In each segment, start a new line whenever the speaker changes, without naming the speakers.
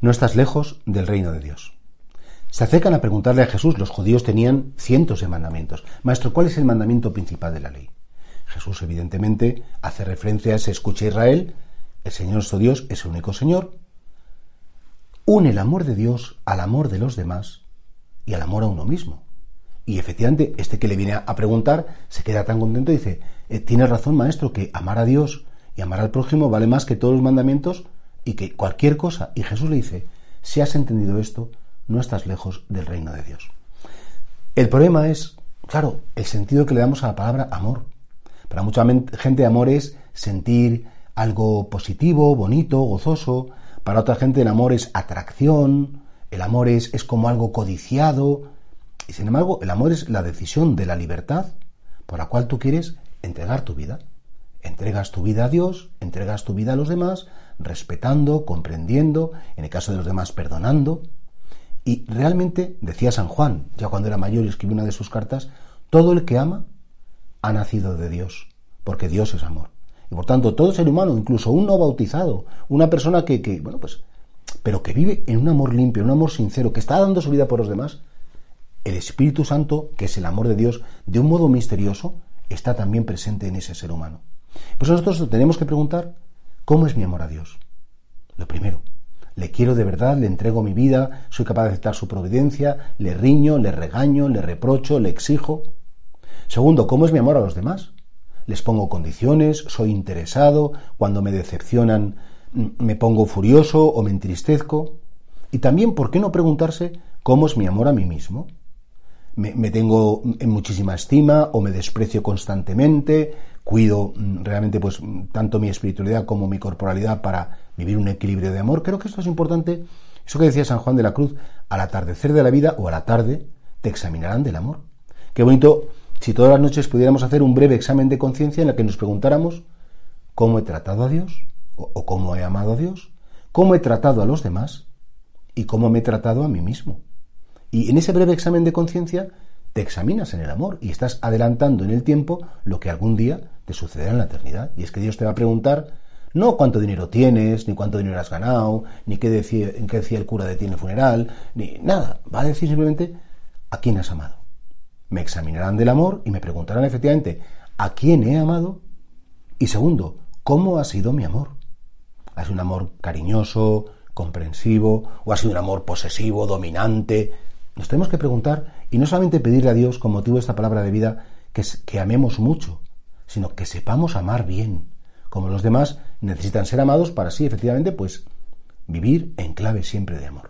No estás lejos del reino de Dios. Se acercan a preguntarle a Jesús, los judíos tenían cientos de mandamientos. Maestro, ¿cuál es el mandamiento principal de la ley? Jesús evidentemente hace referencia a ese escucha Israel, el Señor nuestro Dios es el único Señor, une el amor de Dios al amor de los demás y al amor a uno mismo. Y efectivamente, este que le viene a preguntar se queda tan contento y dice, eh, tiene razón maestro que amar a Dios y amar al prójimo vale más que todos los mandamientos y que cualquier cosa. Y Jesús le dice, si has entendido esto, no estás lejos del reino de Dios. El problema es, claro, el sentido que le damos a la palabra amor. Para mucha gente amor es sentir algo positivo, bonito, gozoso. Para otra gente el amor es atracción, el amor es, es como algo codiciado. Y sin embargo, el amor es la decisión de la libertad por la cual tú quieres entregar tu vida. Entregas tu vida a Dios, entregas tu vida a los demás, respetando, comprendiendo, en el caso de los demás perdonando. Y realmente, decía San Juan, ya cuando era mayor y escribió una de sus cartas, todo el que ama ha nacido de Dios, porque Dios es amor. Y por tanto, todo ser humano, incluso un no bautizado, una persona que, que, bueno, pues, pero que vive en un amor limpio, en un amor sincero, que está dando su vida por los demás, el Espíritu Santo, que es el amor de Dios, de un modo misterioso, está también presente en ese ser humano. Pues nosotros tenemos que preguntar, ¿cómo es mi amor a Dios? Lo primero, le quiero de verdad, le entrego mi vida, soy capaz de aceptar su providencia, le riño, le regaño, le reprocho, le exijo. Segundo, ¿cómo es mi amor a los demás? Les pongo condiciones, soy interesado, cuando me decepcionan mm, me pongo furioso o me entristezco. Y también, ¿por qué no preguntarse cómo es mi amor a mí mismo? Me, tengo en muchísima estima o me desprecio constantemente, cuido mm, realmente pues tanto mi espiritualidad como mi corporalidad para vivir un equilibrio de amor. Creo que esto es importante. Eso que decía San Juan de la Cruz, al atardecer de la vida o a la tarde te examinarán del amor. Qué bonito si todas las noches pudiéramos hacer un breve examen de conciencia en el que nos preguntáramos cómo he tratado a Dios o cómo he amado a Dios, cómo he tratado a los demás y cómo me he tratado a mí mismo. Y en ese breve examen de conciencia te examinas en el amor y estás adelantando en el tiempo lo que algún día te sucederá en la eternidad. Y es que Dios te va a preguntar no cuánto dinero tienes, ni cuánto dinero has ganado, ni qué decía, qué decía el cura de ti en el funeral, ni nada. Va a decir simplemente a quién has amado. Me examinarán del amor y me preguntarán efectivamente a quién he amado y segundo, cómo ha sido mi amor. ¿Ha sido un amor cariñoso, comprensivo o ha sido un amor posesivo, dominante? Nos tenemos que preguntar y no solamente pedirle a Dios con motivo de esta palabra de vida que, que amemos mucho, sino que sepamos amar bien, como los demás necesitan ser amados para así efectivamente pues vivir en clave siempre de amor.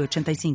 85